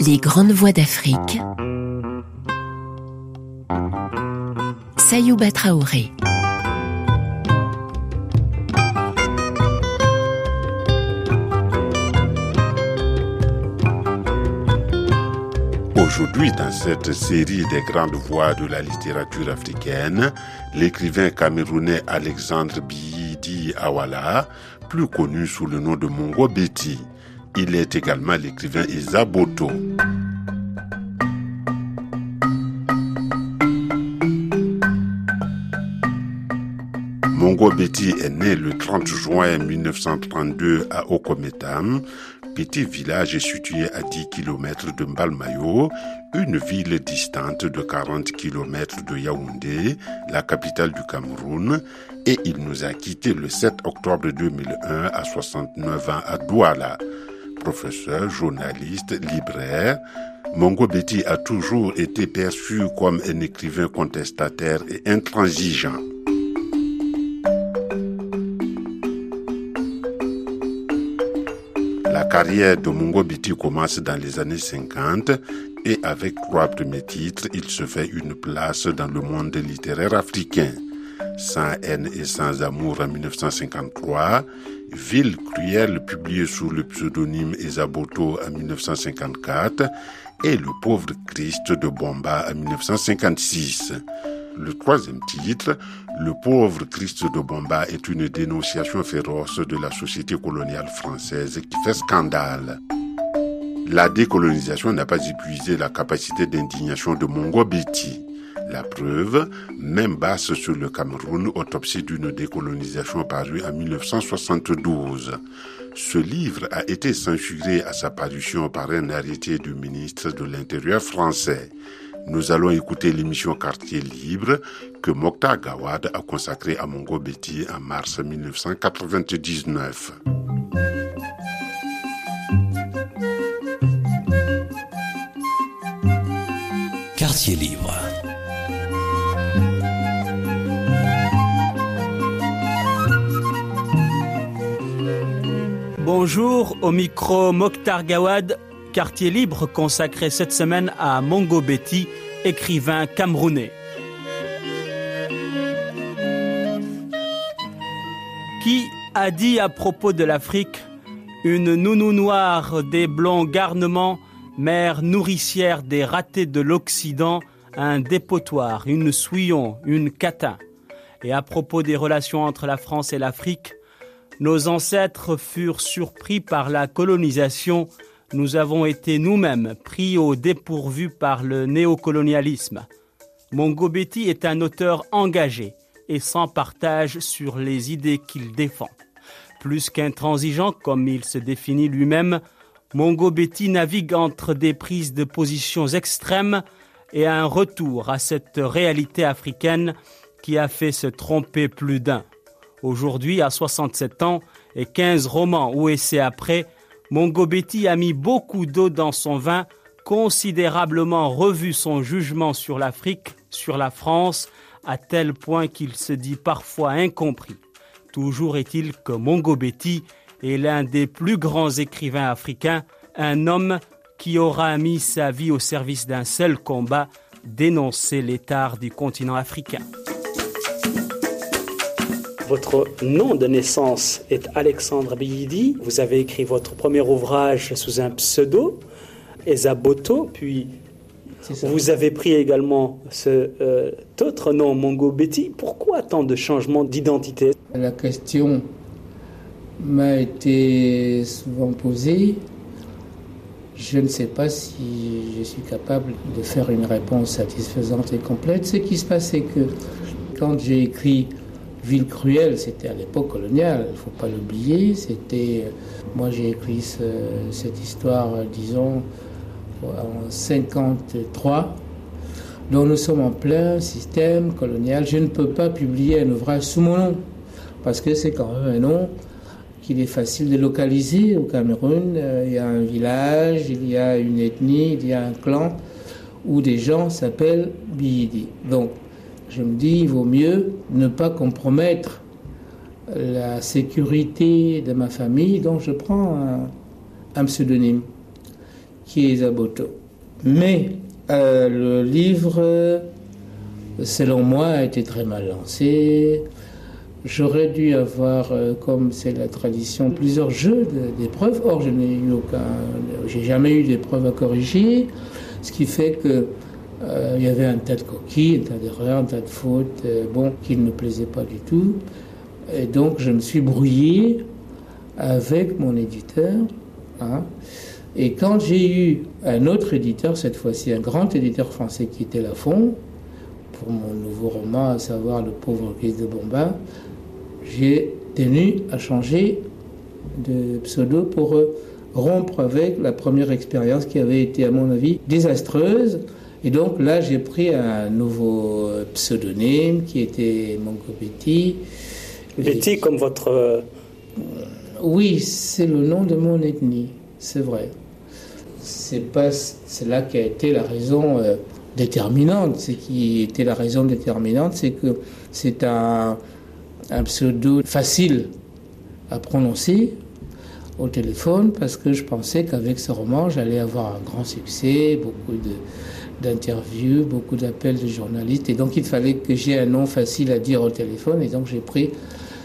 Les grandes voix d'Afrique. Sayouba Traoré. Aujourd'hui, dans cette série des grandes voix de la littérature africaine, l'écrivain camerounais Alexandre Bidi Awala, plus connu sous le nom de Mongo Betty, il est également l'écrivain Isa Boto. Mongo Betty est né le 30 juin 1932 à Okometam, petit village situé à 10 km de Mbalmayo, une ville distante de 40 km de Yaoundé, la capitale du Cameroun, et il nous a quittés le 7 octobre 2001 à 69 ans à Douala professeur, journaliste, libraire, Mongo Betty a toujours été perçu comme un écrivain contestataire et intransigeant. La carrière de Mongo Betty commence dans les années 50 et avec trois premiers titres, il se fait une place dans le monde littéraire africain. Sans haine et sans amour en 1953, Ville cruelle publié sous le pseudonyme Esaboto en 1954 et Le pauvre Christ de Bomba en 1956. Le troisième titre, Le pauvre Christ de Bomba, est une dénonciation féroce de la société coloniale française qui fait scandale. La décolonisation n'a pas épuisé la capacité d'indignation de Mongo Betty. La preuve, même basse sur le Cameroun, autopsie d'une décolonisation parue en 1972. Ce livre a été censuré à sa parution par un arrêté du ministre de l'Intérieur français. Nous allons écouter l'émission Quartier Libre que Mokhtar Gawad a consacrée à Mongo Betty en mars 1999. Quartier Libre Bonjour, au micro Mokhtar Gawad, quartier libre consacré cette semaine à Mongo Betty, écrivain camerounais. Qui a dit à propos de l'Afrique une nounou noire des blonds garnements, mère nourricière des ratés de l'Occident, un dépotoir, une souillon, une catin. Et à propos des relations entre la France et l'Afrique, nos ancêtres furent surpris par la colonisation, nous avons été nous-mêmes pris au dépourvu par le néocolonialisme. Mongo Betty est un auteur engagé et sans partage sur les idées qu'il défend. Plus qu'intransigeant comme il se définit lui-même, Mongo Betty navigue entre des prises de positions extrêmes et un retour à cette réalité africaine qui a fait se tromper plus d'un. Aujourd'hui, à 67 ans et 15 romans ou essais après, Mongo Betty a mis beaucoup d'eau dans son vin, considérablement revu son jugement sur l'Afrique, sur la France, à tel point qu'il se dit parfois incompris. Toujours est-il que Mongo Betty est l'un des plus grands écrivains africains, un homme qui aura mis sa vie au service d'un seul combat, dénoncer l'état du continent africain. Votre nom de naissance est Alexandre Biyidi. Vous avez écrit votre premier ouvrage sous un pseudo, Esaboto, puis vous avez pris également cet euh, autre nom, Mongo Betty. Pourquoi tant de changements d'identité? La question m'a été souvent posée. Je ne sais pas si je suis capable de faire une réponse satisfaisante et complète. Ce qui se passe, c'est que quand j'ai écrit Ville cruelle, c'était à l'époque coloniale, il ne faut pas l'oublier. C'était, moi j'ai écrit cette histoire, disons, en 53. Donc nous sommes en plein système colonial. Je ne peux pas publier un ouvrage sous mon nom, parce que c'est quand même un nom qu'il est facile de localiser au Cameroun. Il y a un village, il y a une ethnie, il y a un clan où des gens s'appellent Bidi. Donc je me dis, il vaut mieux ne pas compromettre la sécurité de ma famille, donc je prends un, pseudonyme. qui est Zaboto. Mais euh, le livre, selon moi, a été très mal lancé. J'aurais dû avoir, euh, comme c'est la tradition, plusieurs jeux d'épreuves. Or, je n'ai eu aucun, j'ai jamais eu d'épreuves à corriger, ce qui fait que euh, il y avait un tas de coquilles, un tas d'erreurs, un tas de fautes, euh, bon, qui ne me plaisaient pas du tout. Et donc, je me suis brouillé avec mon éditeur. Hein. Et quand j'ai eu un autre éditeur, cette fois-ci un grand éditeur français qui était Lafont, pour mon nouveau roman, à savoir Le pauvre fils de Bombin, j'ai tenu à changer de pseudo pour rompre avec la première expérience qui avait été, à mon avis, désastreuse. Et donc là, j'ai pris un nouveau pseudonyme qui était Mongo Betty. Betty comme votre... Euh, oui, c'est le nom de mon ethnie, c'est vrai. C'est pas, là qui a été la raison euh, déterminante. Ce qui était la raison déterminante, c'est que c'est un, un pseudo facile à prononcer au téléphone parce que je pensais qu'avec ce roman, j'allais avoir un grand succès, beaucoup d'interviews, beaucoup d'appels de journalistes. Et donc, il fallait que j'ai un nom facile à dire au téléphone. Et donc, j'ai pris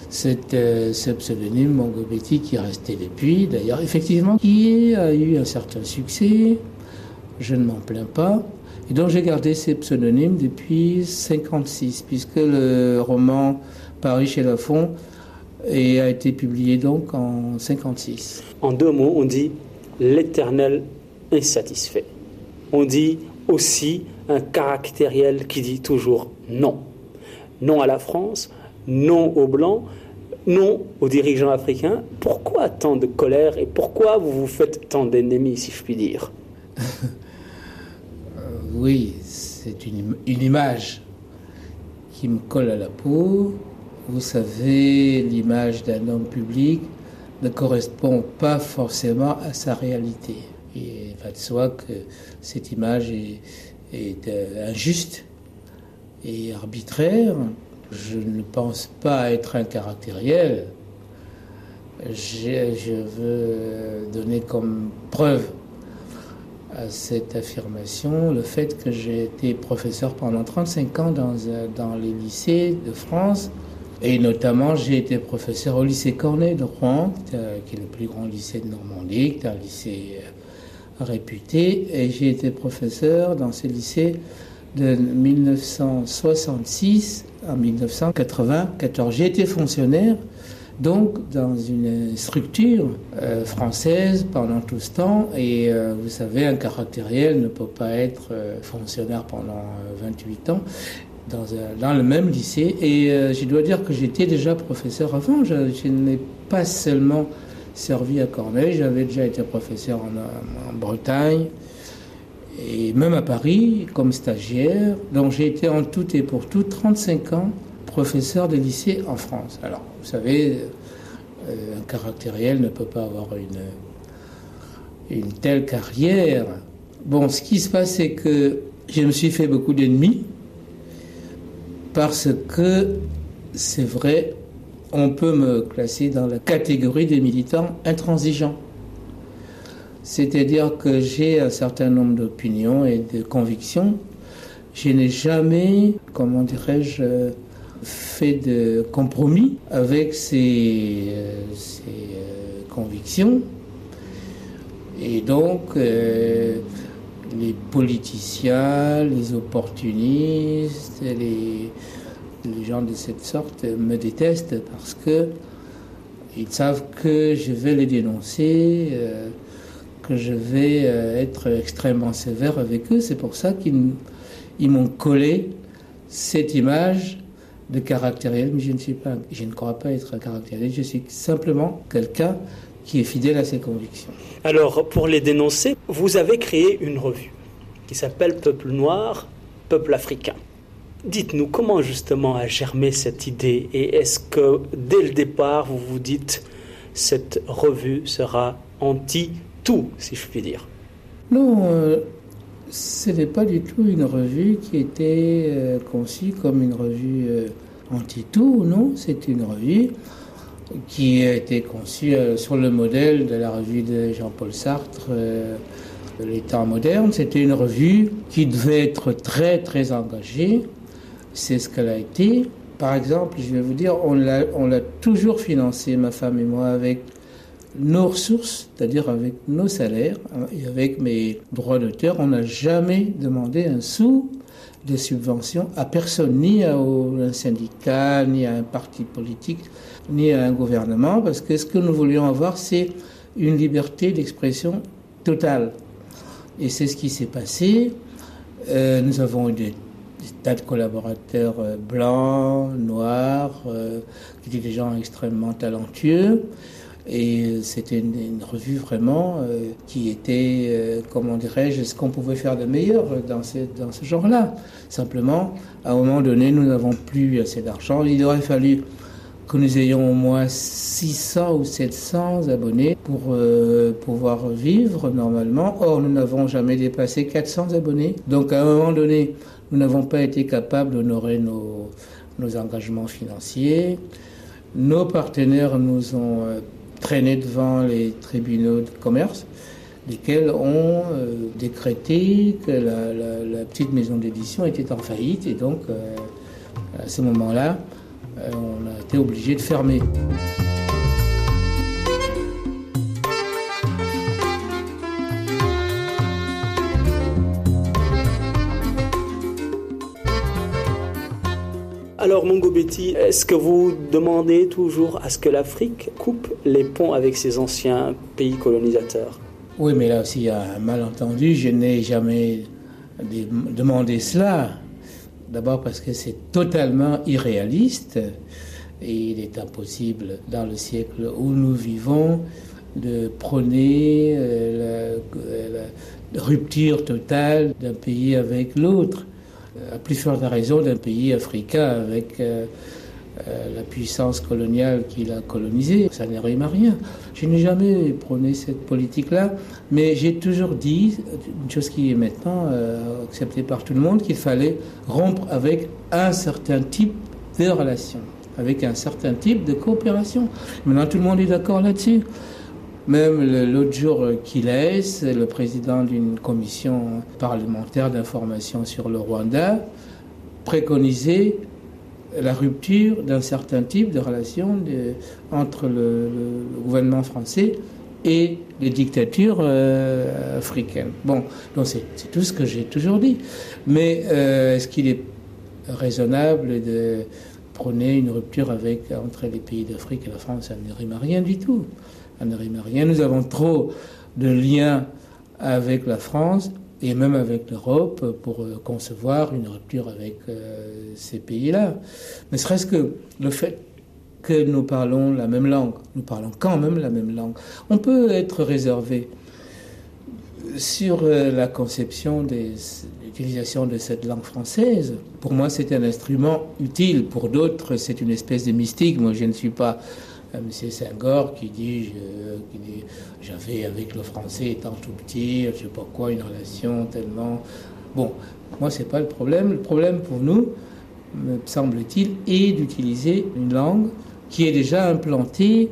cette, euh, ce pseudonyme Mongobetti qui est resté depuis, d'ailleurs, effectivement, qui a eu un certain succès. Je ne m'en plains pas. Et donc, j'ai gardé ces pseudonymes depuis 56, puisque le roman Paris chez Lafont et a été publié donc en 56. En deux mots, on dit l'éternel insatisfait. On dit aussi un caractériel qui dit toujours non. Non à la France, non aux Blancs, non aux dirigeants africains. Pourquoi tant de colère et pourquoi vous vous faites tant d'ennemis, si je puis dire? Euh, Oui, c'est une, image qui me colle à la peau vous savez, l'image d'un homme public ne correspond pas forcément à sa réalité. il va de soi que cette image est, euh, injuste et arbitraire. Je ne pense pas être un caractériel. Je, veux donner comme preuve à cette affirmation le fait que j'ai été professeur pendant 35 ans dans, dans les lycées de France et notamment, j'ai été professeur au lycée Cornet de Rouen, qui est le plus grand lycée de Normandie, qui est un lycée euh, réputé. Et j'ai été professeur dans ce lycée de 1966 à 1994. J'ai été fonctionnaire donc dans une structure euh, française pendant tout ce temps. Et euh, vous savez, un caractériel ne peut pas être fonctionnaire pendant 28 ans dans, le même lycée. Et euh, je dois dire que j'étais déjà professeur avant. Je, n'ai pas seulement servi à Corneille, j'avais déjà été professeur en, Bretagne et même à Paris comme stagiaire. Donc j'ai été en tout et pour tout 35 ans professeur de lycée en France. Alors, vous savez, euh, un caractériel ne peut pas avoir une, une telle carrière. Bon, ce qui se passe, c'est que je me suis fait beaucoup d'ennemis parce que c'est vrai, on peut me classer dans la catégorie des militants intransigeants. C'est-à-dire que j'ai un certain nombre d'opinions et de convictions. Je n'ai jamais, comment dirais-je, fait de compromis avec ces, euh, euh, convictions. Et donc, euh, les politiciens, les opportunistes, les, les gens de cette sorte me détestent parce que ils savent que je vais les dénoncer, euh, que je vais euh, être extrêmement sévère avec eux. C'est pour ça qu'ils m'ont collé cette image de caractériel, mais je ne suis pas, je ne crois pas être un caractériel. Je suis simplement quelqu'un qui est fidèle à ses convictions. Alors, pour les dénoncer, vous avez créé une revue qui s'appelle Peuple noir, Peuple africain. Dites-nous comment justement a germé cette idée et est-ce que dès le départ vous vous dites cette revue sera anti-tout, si je puis dire? Non, euh, ce n'est pas du tout une revue qui était euh, conçue comme une revue euh, anti-tout, non, c'est une revue qui a été conçue sur le modèle de la revue de Jean-Paul Sartre les temps modernes. C'était une revue qui devait être très très engagée. C'est ce qu'elle a été. Par exemple, je vais vous dire, on l'a, toujours financé, ma femme et moi, avec nos ressources, c'est-à-dire avec nos salaires et avec mes droits d'auteur. On n'a jamais demandé un sou de subvention à personne, ni à un syndicat, ni à un parti politique, ni à un gouvernement, parce que ce que nous voulions avoir, c'est une liberté d'expression totale. Et c'est ce qui s'est passé. Euh, nous avons eu des, tas de collaborateurs euh, blancs, noirs, euh, qui étaient des gens extrêmement talentueux. Et c'était une, revue vraiment qui était, comment dirais-je, ce qu'on pouvait faire de meilleur dans ce, dans ce genre-là. Simplement, à un moment donné, nous n'avons plus assez d'argent. Il aurait fallu que nous ayons au moins 600 ou 700 abonnés pour euh, pouvoir vivre normalement. Or, nous n'avons jamais dépassé 400 abonnés. Donc, à un moment donné, nous n'avons pas été capables d'honorer nos, engagements financiers. Nos partenaires nous ont euh, traînés devant les tribunaux de commerce, lesquels ont euh, décrété que la, petite maison d'édition était en faillite. Et donc, à ce moment-là, euh, on a été obligé de fermer. Alors, Mongo Betty, est-ce que vous demandez toujours à ce que l'Afrique coupe les ponts avec ses anciens pays colonisateurs? Oui, mais là aussi, il y a un malentendu. Je n'ai jamais demandé cela. D'abord parce que c'est totalement irréaliste et il est impossible dans le siècle où nous vivons de prôner euh, la, rupture totale d'un pays avec l'autre, à plus forte raison d'un pays africain avec euh, euh, la puissance coloniale qu'il a colonisée. Ça ne rime à rien. Je n'ai jamais prôné cette politique-là, mais j'ai toujours dit, une chose qui est maintenant euh, acceptée par tout le monde, qu'il fallait rompre avec un certain type de relations, avec un certain type de coopération. Maintenant, tout le monde est d'accord là-dessus. Même l'autre jour, qu'il le président d'une commission parlementaire d'information sur le Rwanda, préconisait la rupture d'un certain type de relation entre le, gouvernement français et les dictatures euh, africaines. Bon, donc c'est tout ce que j'ai toujours dit. Mais euh, est-ce qu'il est raisonnable de prôner une rupture entre les pays d'Afrique et la France? Ça ne rime à rien du tout. Ne. Nous avons trop de liens avec la France et même avec l'Europe pour euh, concevoir une rupture avec euh, ces pays-là. Mais serait-ce que le fait que nous parlons la même langue, nous parlons quand même la même langue, on peut être réservé sur euh, la conception des l'utilisation de cette langue française. Pour moi, c'est un instrument utile. Pour d'autres, c'est une espèce de mystique. Moi, je ne suis pas M. Senghor qui dit, j'avais avec le français étant tout petit, je sais pas quoi, une relation tellement. Bon, moi c'est pas le problème. Le problème pour nous, me semble-t-il, est d'utiliser une langue qui est déjà implantée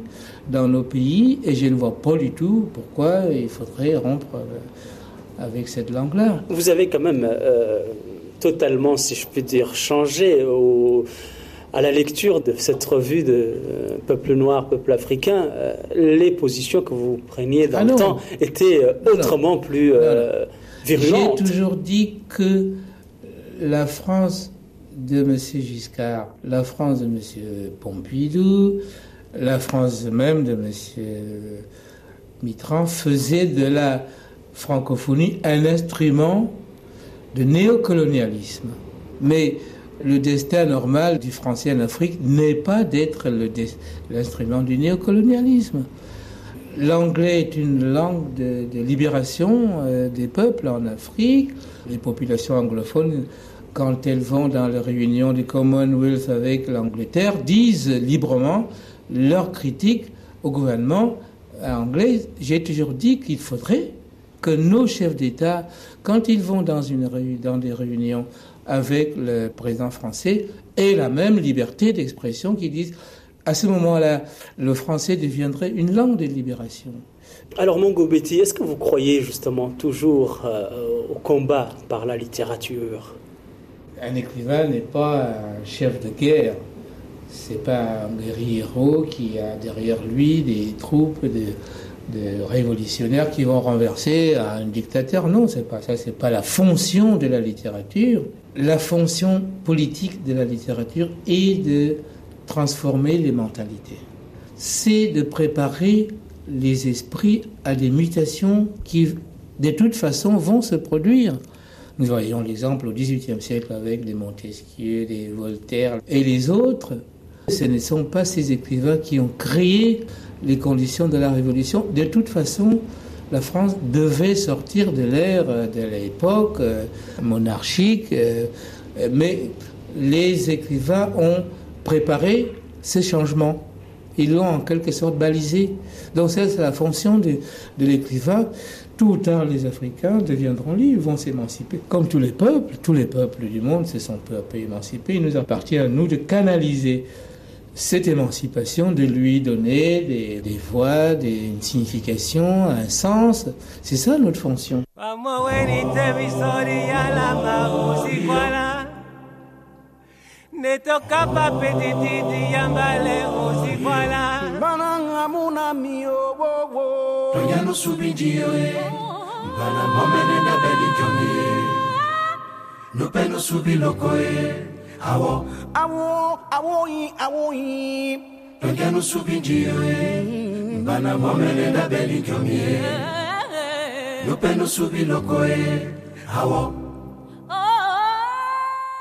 dans nos pays et je ne vois pas du tout pourquoi il faudrait rompre euh, avec cette langue-là. Vous avez quand même euh, totalement, si je puis dire, changé au à la lecture de cette revue de euh, Peuple noir, Peuple africain, euh, les positions que vous preniez dans ah le temps étaient euh, autrement plus virulentes. J'ai toujours dit que la France de M. Giscard, la France de M. Pompidou, la France même de M. Mitterrand faisait de la francophonie un instrument de néocolonialisme. Mais le destin normal du français en Afrique n'est pas d'être l'instrument du néocolonialisme. L'anglais est une langue de, libération euh, des peuples en Afrique. Les populations anglophones, quand elles vont dans les réunions du Commonwealth avec l'Angleterre, disent librement leur critique au gouvernement anglais. J'ai toujours dit qu'il faudrait que nos chefs d'État, quand ils vont dans, une, dans des réunions avec le président français et la même liberté d'expression qui disent à ce moment-là, le français deviendrait une langue de libération. Alors Mongo Betty, est-ce que vous croyez justement toujours euh, au combat par la littérature? Un écrivain n'est pas un chef de guerre. C'est pas un guerrier héros qui a derrière lui des troupes de, de révolutionnaires qui vont renverser un dictateur. Non, c'est pas ça. C'est pas la fonction de la littérature. La fonction politique de la littérature est de transformer les mentalités. C'est de préparer les esprits à des mutations qui, de toute façon, vont se produire. Nous voyons l'exemple au XVIIIe siècle avec des Montesquieu, des Voltaire et les autres. Ce ne sont pas ces écrivains qui ont créé les conditions de la Révolution. De toute façon, la France devait sortir de l'ère de l'époque euh, monarchique, euh, mais les écrivains ont préparé ces changements. Ils l'ont en quelque sorte balisé. Donc c'est la fonction de, de l'écrivain. Tout ou tard, les Africains deviendront libres, vont s'émanciper. Comme tous les peuples, tous les peuples du monde se sont peu à peu émancipés. Il nous appartient à nous de canaliser cette émancipation, de lui donner des, des voix, des, une signification, un sens. C'est ça notre fonction. Awo awo awo yi awo yi. Bana awo.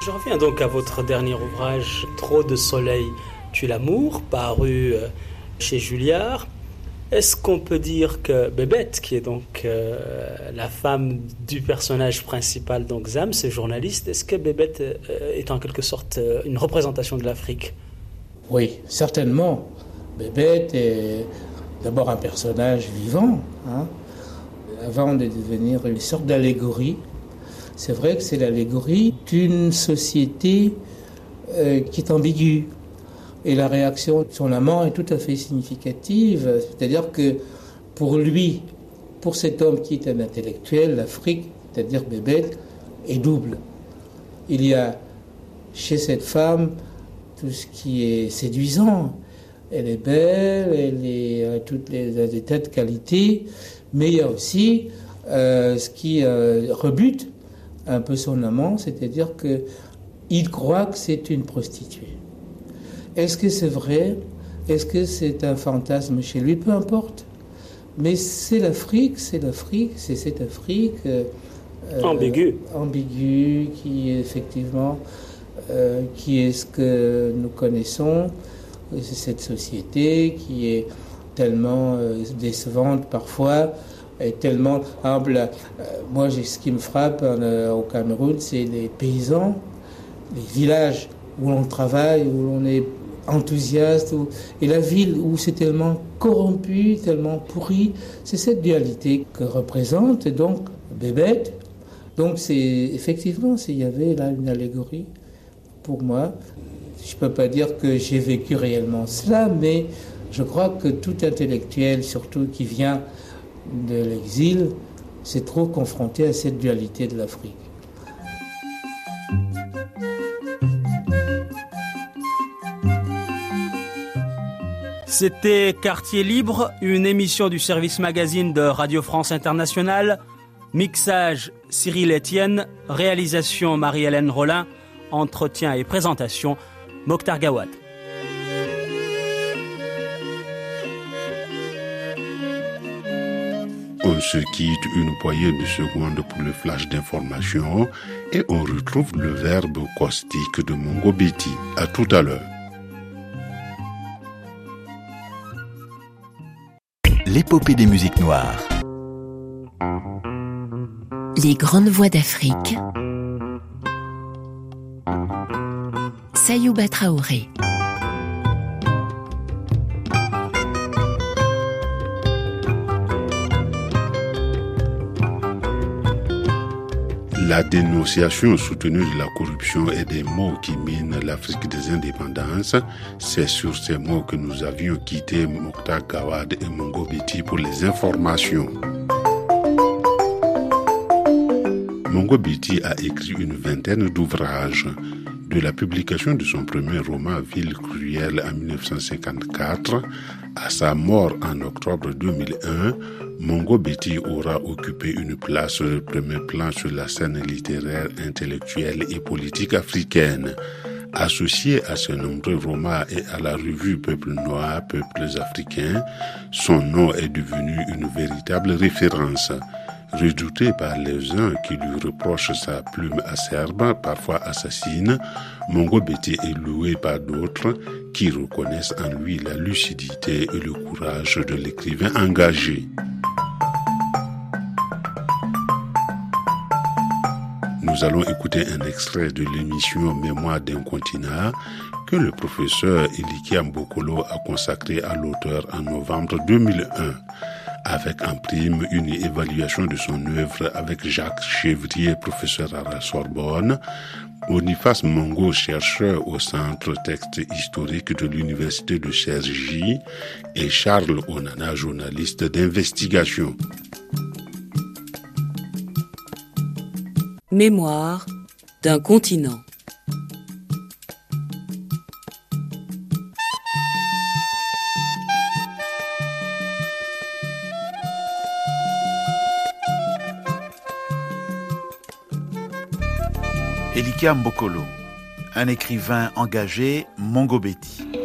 Je reviens donc à votre dernier ouvrage, Trop de soleil tue l'amour, paru euh, chez Julliard. Est-ce qu'on peut dire que Bébête, qui est donc euh, la femme du personnage principal, donc Zam, ce journaliste, est-ce que Bébête euh, est en quelque sorte une représentation de l'Afrique? Oui, certainement. Bébête est d'abord un personnage vivant, hein, avant de devenir une sorte d'allégorie c'est vrai que c'est l'allégorie d'une société euh, qui est ambiguë. Et la réaction de son amant est tout à fait significative. C'est-à-dire que pour lui, pour cet homme qui est un intellectuel, l'Afrique, c'est-à-dire Bébête, est double. Il y a chez cette femme tout ce qui est séduisant. Elle est belle, elle a toutes les, des tas de qualités, mais il y a aussi euh, ce qui euh, rebute un peu son amant, c'est-à-dire que il croit que c'est une prostituée. Est-ce que c'est vrai? Est-ce que c'est un fantasme chez lui? Peu importe. Mais c'est l'Afrique, c'est l'Afrique, c'est cette Afrique euh, ambiguë, ambiguë, qui effectivement, euh, qui est ce que nous connaissons, c'est cette société qui est tellement euh, décevante parfois est tellement humble. Euh, moi, ce qui me frappe euh, au Cameroun, c'est les paysans, les villages où l'on travaille, où l'on est enthousiaste, et la ville où c'est tellement corrompu, tellement pourri. C'est cette dualité que représente donc Bébête. Donc c'est effectivement, il y avait là une allégorie pour moi. Je ne peux pas dire que j'ai vécu réellement cela, mais je crois que tout intellectuel, surtout qui vient de l'exil s'est trop confronté à cette dualité de l'Afrique. C'était Quartier Libre, une émission du service magazine de Radio France Internationale. Mixage Cyril Etienne, réalisation Marie-Hélène Rollin, entretien et présentation Mokhtar Gawad. On se quitte une poignée de secondes pour le flash d'information et on retrouve le verbe caustique de Mongo Betty. À tout à l'heure. L'épopée des musiques noires. Les grandes voix d'Afrique. Sayouba Traoré. La dénonciation soutenue de la corruption est des mots qui minent l'Afrique des indépendances. C'est sur ces mots que nous avions quitté Mokhtar Gawad et Mongo Biti pour les informations. Mongo Biti a écrit une vingtaine d'ouvrages. De la publication de son premier roman Ville cruelle en 1954 à sa mort en octobre 2001, Mongo Betty aura occupé une place sur le premier plan sur la scène littéraire, intellectuelle et politique africaine. Associé à ses nombreux romans et à la revue Peuple noir, Peuples africains, son nom est devenu une véritable référence. Redouté par les uns qui lui reprochent sa plume acerbe, parfois assassine, Mongo Betty est loué par d'autres qui reconnaissent en lui la lucidité et le courage de l'écrivain engagé. Nous allons écouter un extrait de l'émission Mémoire d'un continent que le professeur Elikia Mbokolo a consacré à l'auteur en novembre 2001 avec en prime une évaluation de son œuvre avec Jacques Chevrier, professeur à la Sorbonne, Boniface Mongo, chercheur au Centre Texte Historique de l'Université de Cergy, et Charles Onana, journaliste d'investigation. Mémoire d'un continent. Elika Mbokolo, un écrivain engagé, Mongobeti.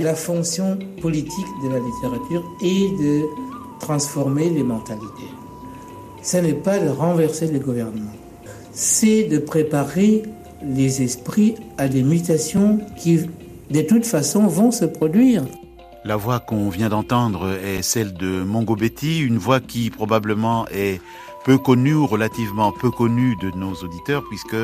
La fonction politique de la littérature est de transformer les mentalités. Ce n'est pas de renverser le gouvernement, c'est de préparer les esprits à des mutations qui, de toute façon, vont se produire. La voix qu'on vient d'entendre est celle de Mongo Betty, une voix qui probablement est peu connu ou relativement peu connu de nos auditeurs puisque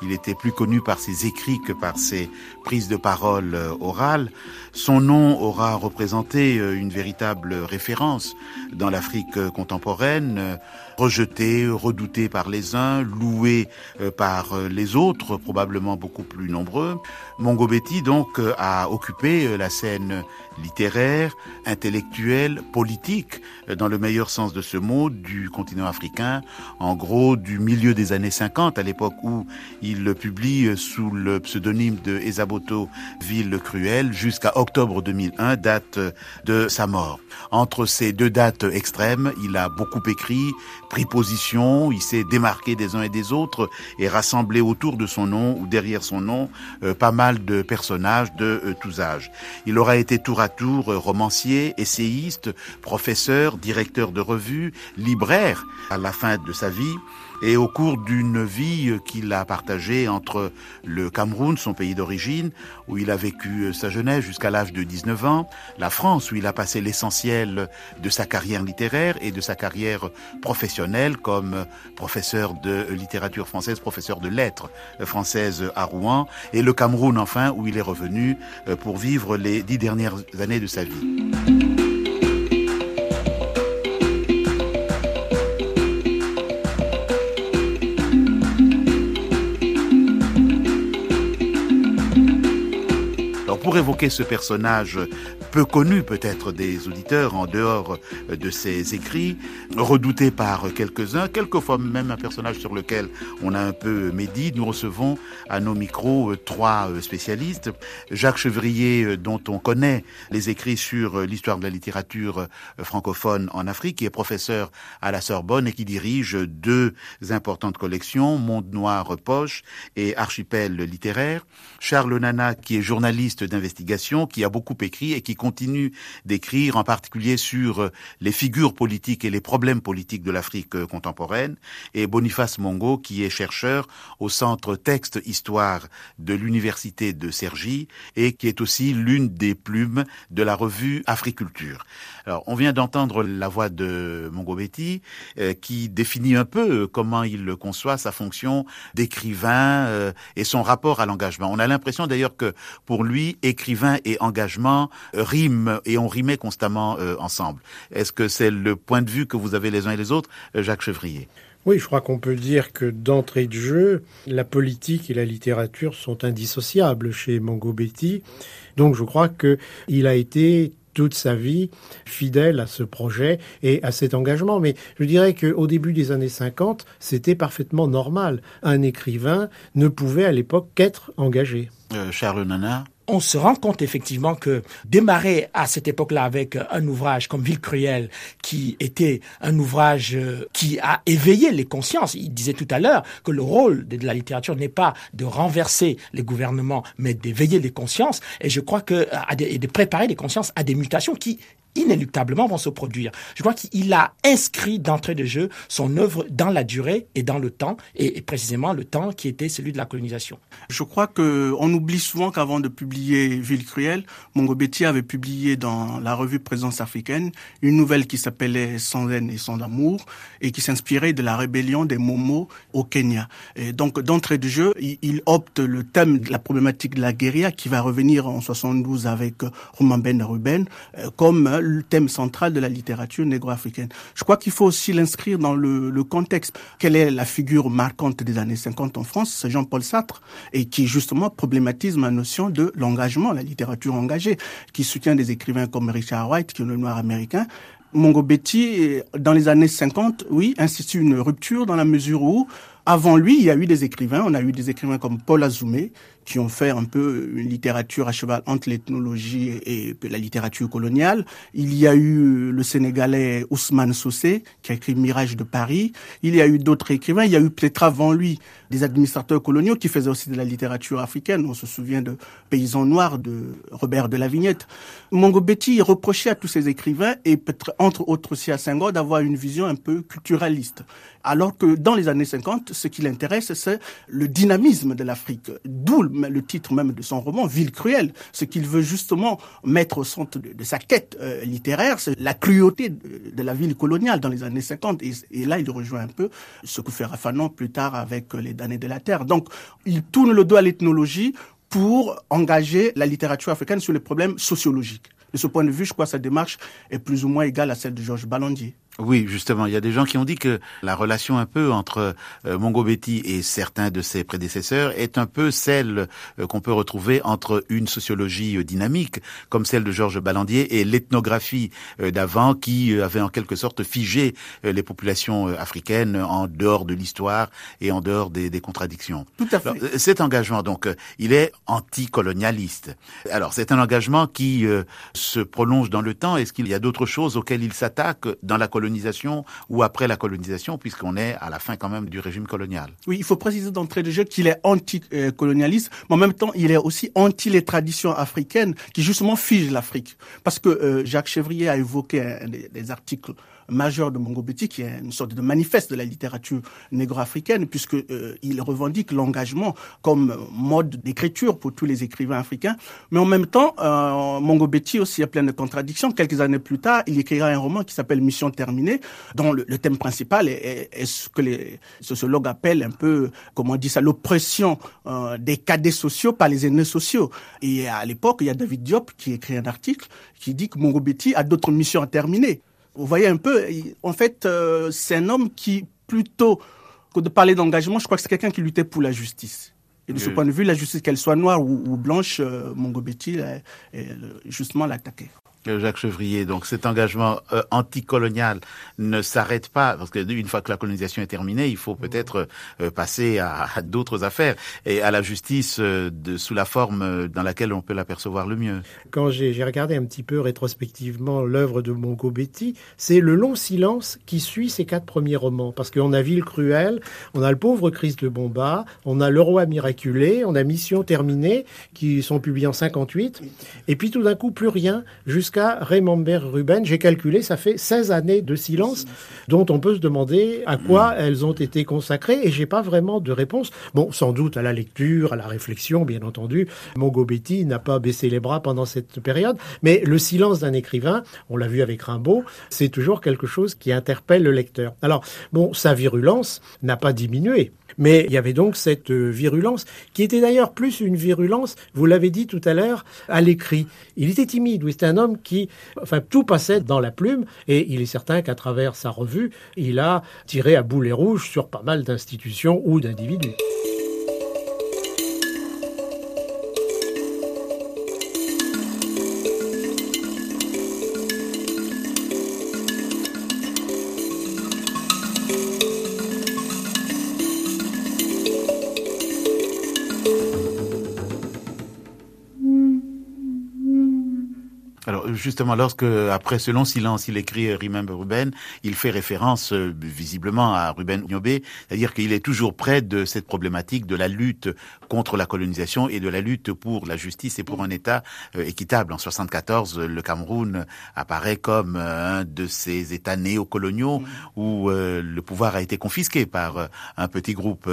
il était plus connu par ses écrits que par ses prises de parole euh, orales. Son nom aura représenté euh, une véritable référence dans l'Afrique euh, contemporaine, rejeté, redouté par les uns, loué par les autres, probablement beaucoup plus nombreux. Mongo Betty donc a occupé la scène littéraire, intellectuelle, politique, dans le meilleur sens de ce mot, du continent africain, en gros du milieu des années 50, à l'époque où il publie sous le pseudonyme de Esaboto Ville Cruelle, jusqu'à octobre 2001, date de sa mort. Entre ces deux dates extrêmes, il a beaucoup écrit, pris position, il s'est démarqué des uns et des autres et rassemblé autour de son nom ou derrière son nom euh, pas mal de personnages de euh, tous âges. Il aura été tour à tour euh, romancier, essayiste, professeur, directeur de revue, libraire à la fin de sa vie et au cours d'une vie qu'il a partagée entre le Cameroun, son pays d'origine, où il a vécu sa jeunesse jusqu'à l'âge de 19 ans, la France, où il a passé l'essentiel de sa carrière littéraire et de sa carrière professionnelle comme professeur de littérature française, professeur de lettres françaises à Rouen, et le Cameroun enfin, où il est revenu pour vivre les dix dernières années de sa vie. Pour évoquer ce personnage peu connu peut-être des auditeurs en dehors de ses écrits, redouté par quelques-uns, quelquefois même un personnage sur lequel on a un peu médit. Nous recevons à nos micros trois spécialistes. Jacques Chevrier, dont on connaît les écrits sur l'histoire de la littérature francophone en Afrique, qui est professeur à la Sorbonne et qui dirige deux importantes collections, Monde Noir Poche et Archipel littéraire. Charles Nana, qui est journaliste d'investigation, qui a beaucoup écrit et qui continue d'écrire, en particulier sur euh, les figures politiques et les problèmes politiques de l'Afrique euh, contemporaine, et Boniface Mongo, qui est chercheur au Centre Texte Histoire de l'Université de Cergy, et qui est aussi l'une des plumes de la revue Africulture. Alors, on vient d'entendre la voix de Mongo Betty, euh, qui définit un peu comment il conçoit sa fonction d'écrivain et son rapport à l'engagement. On a l'impression d'ailleurs que pour lui, écrivain et engagement riment et on rimait constamment euh, ensemble. Est-ce que c'est le point de vue que vous avez les uns et les autres, euh, Jacques Chevrier? Oui, je crois qu'on peut dire que d'entrée de jeu, la politique et la littérature sont indissociables chez Mongo Betty. Donc je crois qu'il a été toute sa vie fidèle à ce projet et à cet engagement. Mais je dirais qu'au début des années 50, c'était parfaitement normal. Un écrivain ne pouvait à l'époque qu'être engagé. Euh, Charles Nana on se rend compte effectivement que démarrer à cette époque-là avec un ouvrage comme Ville cruelle, qui était un ouvrage euh, qui a éveillé les consciences. Il disait tout à l'heure que le rôle de la littérature n'est pas de renverser les gouvernements, mais d'éveiller les consciences. Et je crois que et de préparer les consciences à des mutations qui inéluctablement vont se produire. Je crois qu'il a inscrit d'entrée de jeu son œuvre dans la durée et dans le temps, et, précisément le temps qui était celui de la colonisation. Je crois que on oublie souvent qu'avant de publier Ville cruelle, Mongobetti avait publié dans la revue Présence africaine une nouvelle qui s'appelait Sans haine et sans amour et qui s'inspirait de la rébellion des Momo au Kenya. Et donc d'entrée de jeu, il, opte le thème de la problématique de la guérilla qui va revenir en 72 avec Romain Ben Ruben euh, comme le thème central de la littérature négro-africaine. Je crois qu'il faut aussi l'inscrire dans le, contexte. Quelle est la figure marquante des années 50 en France? C'est Jean-Paul Sartre, et qui justement problématise la notion de l'engagement, la littérature engagée, qui soutient des écrivains comme Richard White, qui est le noir américain, Mongo Betty, dans les années 50, oui, institue une rupture dans la mesure où, avant lui, il y a eu des écrivains. On a eu des écrivains comme Paul Azoumé, qui ont fait un peu une littérature à cheval entre l'ethnologie et la littérature coloniale. Il y a eu le Sénégalais Ousmane Sossé, qui a écrit Mirage de Paris. Il y a eu d'autres écrivains. Il y a eu peut-être avant lui des administrateurs coloniaux qui faisaient aussi de la littérature africaine. On se souvient de Paysans Noirs de Robert de la Vignette. Mongo Betty reprochait à tous ces écrivains, et peut-être entre autres aussi à Senghor, d'avoir une vision un peu culturaliste. Alors que dans les années 50, ce qui l'intéresse, c'est le dynamisme de l'Afrique. D'où le titre même de son roman, Ville cruelle. Ce qu'il veut justement mettre au centre de, sa quête euh, littéraire, c'est la cruauté de, la ville coloniale dans les années 50. Et, là, il rejoint un peu ce que fait Fanon plus tard avec Les damnés de la Terre. Donc, il tourne le dos à l'ethnologie pour engager la littérature africaine sur les problèmes sociologiques. De ce point de vue, je crois que sa démarche est plus ou moins égale à celle de Georges Ballandier. Oui, justement, il y a des gens qui ont dit que la relation un peu entre euh, Mongo Betty et certains de ses prédécesseurs est un peu celle euh, qu'on peut retrouver entre une sociologie euh, dynamique, comme celle de Georges Ballandier, et l'ethnographie euh, d'avant, qui avait en quelque sorte figé les populations africaines en dehors de l'histoire et en dehors des, des contradictions. Tout à fait. cet engagement, donc, il est anticolonialiste. Alors, c'est un engagement qui se prolonge dans le temps. Est-ce qu'il y a d'autres choses auxquelles il s'attaque dans la colonisation ou après la colonisation, puisqu'on est à la fin quand même du régime colonial. Oui, il faut préciser d'entrée de jeu qu'il est anti-colonialiste, mais en même temps, il est aussi anti les traditions africaines qui justement figent l'Afrique. Parce que euh, Jacques Chevrier a évoqué des articles majeur de Mongo Betty, qui est une sorte de manifeste de la littérature négro-africaine, puisque euh, il revendique l'engagement comme mode d'écriture pour tous les écrivains africains. Mais en même temps, euh, Mongo Betty aussi a plein de contradictions. Quelques années plus tard, il écrira un roman qui s'appelle Mission terminée, dont le, thème principal est, ce que les sociologues appellent un peu, comment on dit ça, l'oppression euh, des cadets sociaux par les aînés sociaux. Et à l'époque, il y a David Diop qui écrit un article qui dit que Mongo Betty a d'autres missions à terminer. Vous voyez un peu, en fait, euh, c'est un homme qui, plutôt que de parler d'engagement, je crois que c'est quelqu'un qui luttait pour la justice. Et de ce point de vue, la justice, qu'elle soit noire ou, blanche, euh, Mongo Betty, justement, l'attaquait. Euh, Jacques Chevrier, donc cet engagement euh, anticolonial ne s'arrête pas, parce qu'une fois que la colonisation est terminée, il faut peut-être euh, passer à, d'autres affaires et à la justice de, sous la forme dans laquelle on peut l'apercevoir le mieux. Quand j'ai regardé un petit peu rétrospectivement l'œuvre de Mongo Betty, c'est le long silence qui suit ces quatre premiers romans, parce qu'on a Ville cruelle, on a Le pauvre Christ de Bomba, on a Le roi miraculé, on a Mission terminée, qui sont publiés en 58, et puis tout d'un coup plus rien jusqu'à Raymond Ruben. J'ai calculé, ça fait 16 années de silence dont on peut se demander à quoi mm. elles ont été consacrées et j'ai pas vraiment de réponse. Bon, sans doute à la lecture, à la réflexion, bien entendu. Mongo Betty n'a pas baissé les bras pendant cette période, mais le silence d'un écrivain, on l'a vu avec Rimbaud, c'est toujours quelque chose qui interpelle le lecteur. Alors, bon, sa virulence n'a pas diminué. Mais il y avait donc cette euh, virulence, qui était d'ailleurs plus une virulence, vous l'avez dit tout à l'heure, à l'écrit. Il était timide, oui, c'était un homme qui, enfin, tout passait dans la plume, et il est certain qu'à travers sa revue, il a tiré à boulet rouge sur pas mal d'institutions ou d'individus. Justement, lorsque, après ce long silence, il écrit Remember Ruben, il fait référence euh, visiblement à Ruben Nyobé, c'est-à-dire qu'il est toujours près de cette problématique de la lutte contre la colonisation et de la lutte pour la justice et pour un État euh, équitable. En 74, le Cameroun apparaît comme euh, un de ces États néocoloniaux où le pouvoir a été confisqué par un petit groupe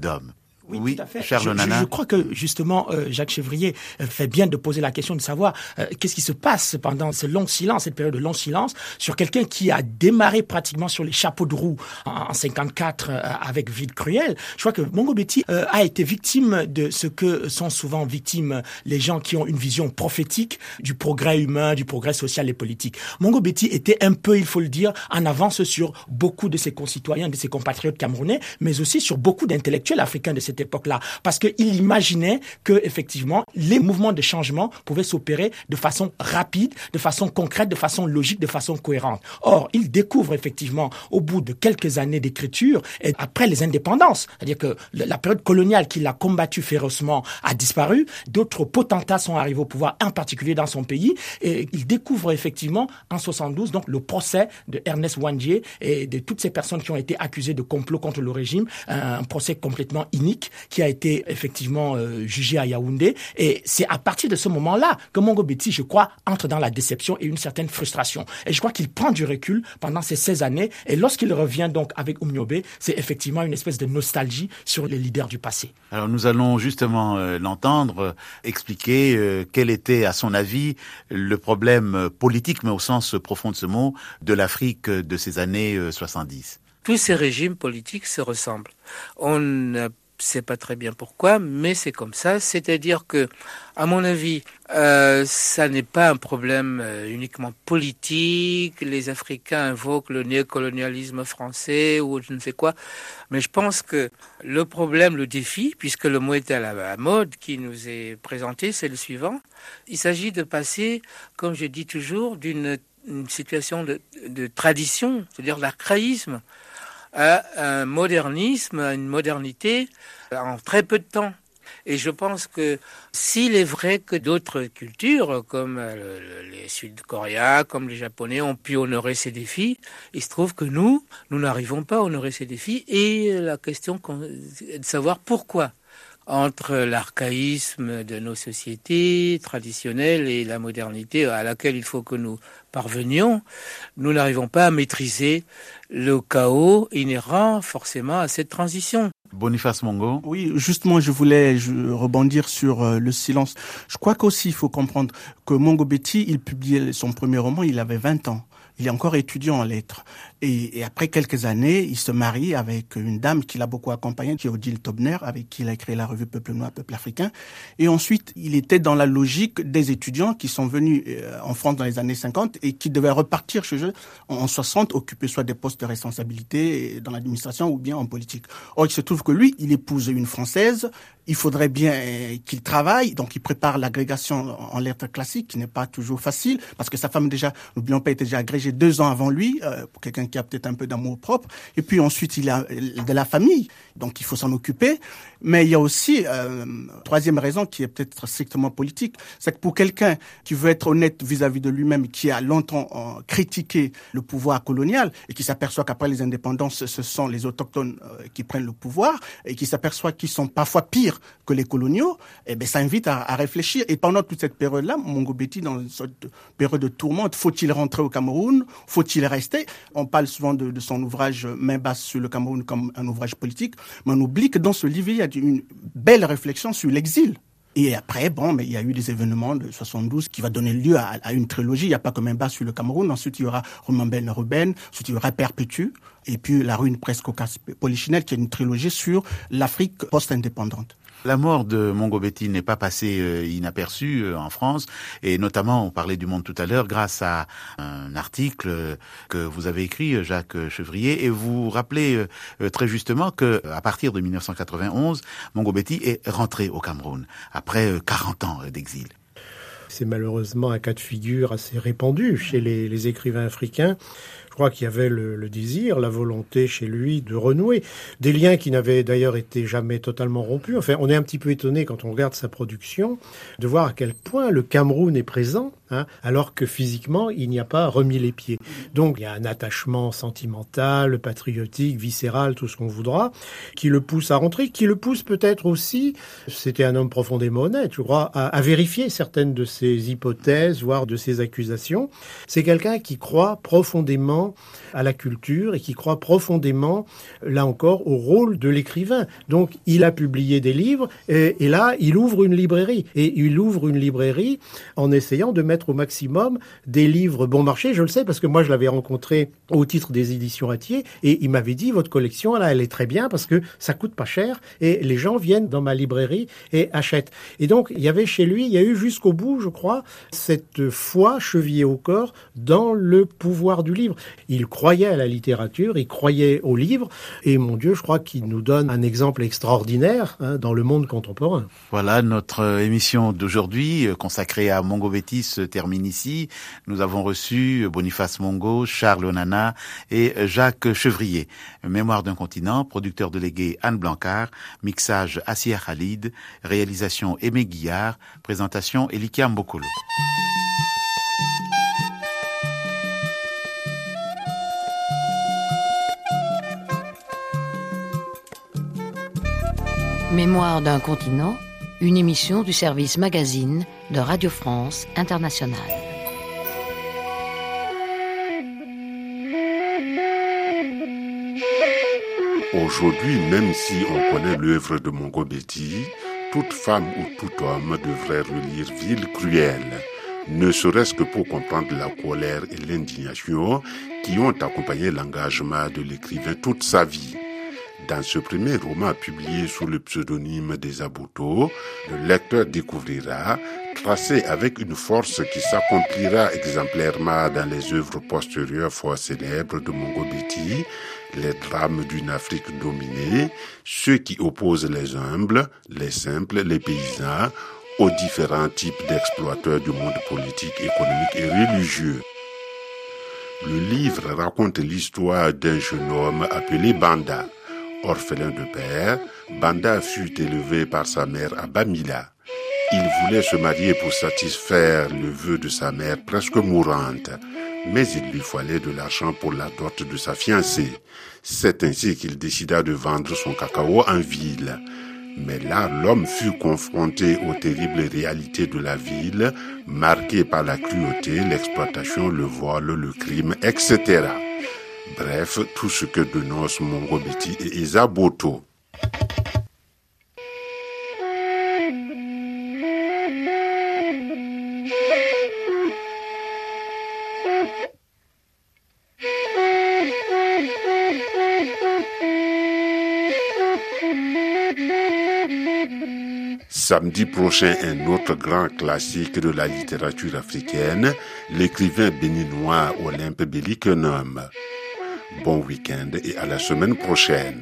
d'hommes. Oui, tout à fait. je, crois que justement, euh, Jacques Chevrier euh, fait bien de poser la question de savoir euh, qu'est-ce qui se passe pendant ce long silence, cette période de long silence, sur quelqu'un qui a démarré pratiquement sur les chapeaux de roue en, 54 avec Vide Cruel. Je crois que Mongo Betty a été victime de ce que sont souvent victimes les gens qui ont une vision prophétique du progrès humain, du progrès social et politique. Mongo Betty était un peu, il faut le dire, en avance sur beaucoup de ses concitoyens, de ses compatriotes camerounais, mais aussi sur beaucoup d'intellectuels africains de cette époque-là, parce qu'il imaginait que effectivement les mouvements de changement pouvaient s'opérer de façon rapide, de façon concrète, de façon logique, de façon cohérente. Or, il découvre effectivement au bout de quelques années d'écriture et après les indépendances, c'est-à-dire que la période coloniale qu'il a combattu férocement a disparu, d'autres potentats sont arrivés au pouvoir, en particulier dans son pays, et il découvre effectivement en 72 donc le procès de Ernest Wandier et de toutes ces personnes qui ont été accusées de complot contre le régime, un procès complètement inique qui a été effectivement euh, jugé à Yaoundé. Et c'est à partir de ce moment-là que Mongo Betty, je crois, entre dans la déception et une certaine frustration. Et je crois qu'il prend du recul pendant ces 16 années. Et lorsqu'il revient donc avec Umnyobe, c'est effectivement une espèce de nostalgie sur les leaders du passé. Alors nous allons justement euh, l'entendre euh, expliquer quel était, à son avis, le problème politique, mais au sens profond de ce mot, de l'Afrique de ces années 70. Tous ces régimes politiques se ressemblent. On sais pas très bien pourquoi, mais c'est comme ça. C'est-à-dire que, à mon avis, euh, ça n'est pas un problème euh, uniquement politique. Les Africains invoquent le néocolonialisme français ou je ne sais quoi. Mais je pense que le problème, le défi, puisque le mot est à la mode qui nous est présenté, c'est le suivant. Il s'agit de passer, comme je dis toujours, d'une situation de, tradition, c'est-à-dire l'archaïsme, à un modernisme, à une modernité en très peu de temps. Et je pense que s'il est vrai que d'autres cultures, comme euh, les Sud-Coréens, comme les Japonais, ont pu honorer ces défis, il se trouve que nous, nous n'arrivons pas à honorer ces défis. Et la question est de savoir pourquoi entre l'archaïsme de nos sociétés traditionnelles et la modernité à laquelle il faut que nous parvenions, nous n'arrivons pas à maîtriser le chaos inhérent forcément à cette transition. Boniface Mongo. Oui, justement, je voulais rebondir sur euh, le silence. Je crois qu'aussi il faut comprendre que Mongo Betty, il publiait son premier roman, il avait 20 ans. il est encore étudiant en lettres. Et, après quelques années, il se marie avec une dame qu'il a beaucoup accompagnée, qui est Odile Tobner, avec qui il a créé la revue Peuple Noir, Peuple Africain. Et ensuite, il était dans la logique des étudiants qui sont venus euh, en France dans les années 50 et qui devaient repartir chez eux en 60, occuper soit des postes de responsabilité dans l'administration ou bien en politique. Or, il se trouve que lui, il épouse une Française, il faudrait bien euh, qu'il travaille, donc il prépare l'agrégation en lettres classiques, qui n'est pas toujours facile, parce que sa femme déjà, n'oublions pas, était déjà agrégée deux ans avant lui, euh, pour quelqu'un qui a peut-être un peu d'amour propre. Et puis ensuite, il a de la famille, donc il faut s'en occuper. Mais il y a aussi euh, troisième raison qui est peut-être strictement politique, c'est que pour quelqu'un qui veut être honnête vis-à-vis de lui-même, qui a longtemps euh, critiqué le pouvoir colonial et qui s'aperçoit qu'après les indépendances, ce sont les autochtones euh, qui prennent le pouvoir et qui s'aperçoit qu'ils sont parfois pires que les coloniaux, eh ben ça invite à, à réfléchir. Et pendant toute cette période-là, Mongo Betty, dans une sorte de période de tourmente, faut-il rentrer au Cameroun? Faut-il rester? On parle souvent de, son ouvrage Main basse sur le Cameroun comme un ouvrage politique, mais on oublie que dans ce livre, il y a une belle réflexion sur l'exil. Et après, bon, mais il y a eu des événements de 72 qui va donner lieu à, une trilogie. Il n'y a pas un bas sur le Cameroun. Ensuite, il y aura Romain Ben Ruben. Ensuite, il y aura Perpétue. Et puis, La ruine presque au Polichinelle, qui est une trilogie sur l'Afrique post-indépendante. La mort de Mongo Betty n'est pas passée euh, inaperçue euh, en France, et notamment, on parlait du Monde tout à l'heure, grâce à un article euh, que vous avez écrit, Jacques Chevrier, et vous rappelez très justement que à partir de 1991, Mongo Betty est rentré au Cameroun après 40 ans d'exil. C'est malheureusement un cas de figure assez répandu chez les, les écrivains africains crois qu'il y avait le, désir, la volonté chez lui de renouer. Des liens qui n'avaient d'ailleurs été jamais totalement rompus. Enfin, on est un petit peu étonné quand on regarde sa production de voir à quel point le Cameroun est présent, hein, alors que physiquement, il n'y a pas remis les pieds. Donc, il y a un attachement sentimental, patriotique, viscéral, tout ce qu'on voudra, qui le pousse à rentrer, qui le pousse peut-être aussi, c'était un homme profondément honnête, je crois, à, à vérifier certaines de ses hypothèses, voire de ses accusations. C'est quelqu'un qui croit profondément à la culture et qui croit profondément, là encore, au rôle de l'écrivain. Donc, il a publié des livres et, là, il ouvre une librairie. Et il ouvre une librairie en essayant de mettre au maximum des livres bon marché. Je le sais parce que moi, je l'avais rencontré au titre des éditions Ratier et il m'avait dit, votre collection, là, elle est très bien parce que ça coûte pas cher et les gens viennent dans ma librairie et achètent. Et donc, il y avait chez lui, il y a eu jusqu'au bout, je crois, cette foi chevillée au corps dans le pouvoir du livre. Il croyait à la littérature, il croyait au livre, et mon Dieu, je crois qu'il nous donne un exemple extraordinaire hein, dans le monde contemporain. Voilà, notre émission d'aujourd'hui euh, consacrée à Mongo Betty se termine ici. Nous avons reçu Boniface Mongo, Charles Onana et Jacques Chevrier. Mémoire d'un continent, producteur délégué Anne Blancard, mixage Assier Khalid, réalisation Aimé Guillard, présentation Elikia Mbokolo. Mémoire d'un continent, une émission du service magazine de Radio France Internationale. Aujourd'hui, même si on connaît l'œuvre de Mongo Betty, toute femme ou tout homme devrait relire Ville cruelle, ne serait-ce que pour comprendre la colère et l'indignation qui ont accompagné l'engagement de l'écrivain toute sa vie. Dans ce premier roman publié sous le pseudonyme des Abuto, le lecteur découvrira, tracé avec une force qui s'accomplira exemplairement dans les œuvres postérieures fort célèbres de Mongo Betty, les drames d'une Afrique dominée, ceux qui opposent les humbles, les simples, les paysans, aux différents types d'exploiteurs du monde politique, économique et religieux. Le livre raconte l'histoire d'un jeune homme appelé Banda. Orphelin de père, Banda fut élevé par sa mère à Bamila. Il voulait se marier pour satisfaire le vœu de sa mère presque mourante, mais il lui fallait de l'argent pour la dot de sa fiancée. C'est ainsi qu'il décida de vendre son cacao en ville. Mais là, l'homme fut confronté aux terribles réalités de la ville, marquées par la cruauté, l'exploitation, le vol, le crime, etc. Bref, tout ce que dénoncent Mongobiti et Isaboto. Samedi prochain, un autre grand classique de la littérature africaine, l'écrivain béninois Olympe Bellikenum. Bon week-end et à la semaine prochaine.